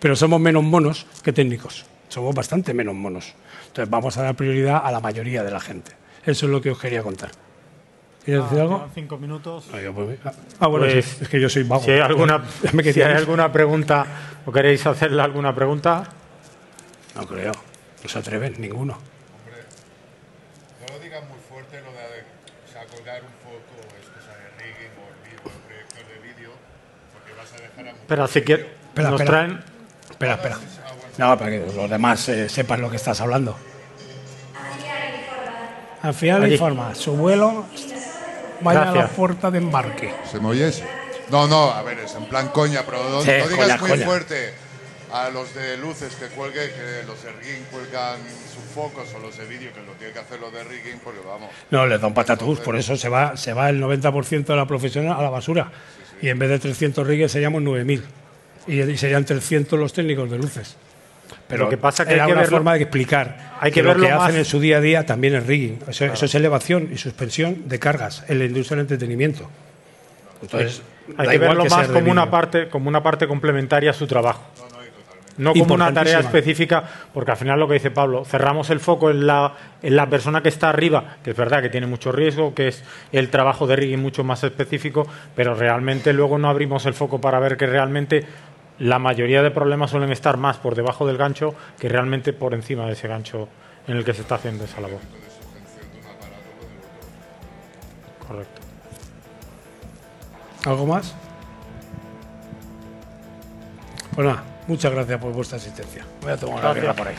pero somos menos monos que técnicos. Somos bastante menos monos. Entonces vamos a dar prioridad a la mayoría de la gente. Eso es lo que os quería contar. ¿Quieres decir Ah, algo? quedan cinco minutos. Yo, pues, ah, bueno, Pues, sí, es que yo soy vago. Si hay alguna, si hay alguna pregunta o queréis hacerle alguna pregunta, No creo. No se atreven, ninguno. No lo digas muy fuerte lo de o sea, colgar un foco o es cosa de rigging o el vídeo, el proyector de vídeo, porque vas a dejar a mucha pero si quieres, Espera, nos espera. traen. Espera, espera. No, para que los demás eh, sepan lo que estás hablando. Afiar Allí. informa. Su vuelo vaya a la Gracias. puerta de embarque. ¿Se me oyes? No, no, a ver, es en plan coña, pero no, Sí, no digas coña, muy coña. fuerte a los de luces que cuelgue, que los de rigging cuelgan sus focos o los de vídeo que lo tiene que hacer los de rigging, porque vamos. No, les da un patatús, por eso se va, se va el 90% de la profesión a la basura. Y en vez de 300 rigues seríamos 9.000. Y, serían 300 los técnicos de luces. Pero Lo que pasa que era hay que una verlo- forma de explicar hay que lo verlo que más- hacen en su día a día también es rigging. Eso, eso es elevación y suspensión de cargas en la industria del entretenimiento. Entonces, Hay que verlo que más como una parte, como una parte complementaria a su trabajo. No como una tarea específica, porque al final lo que dice Pablo, cerramos el foco en la, en la persona que está arriba, que es verdad que tiene mucho riesgo, que es el trabajo de rigging mucho más específico, pero realmente luego no abrimos el foco para ver que realmente la mayoría de problemas suelen estar más por debajo del gancho que realmente por encima de ese gancho en el que se está haciendo esa labor. Correcto. ¿Algo más? Pues nada, muchas gracias por vuestra asistencia. Voy a tomar una Gracias. por ahí.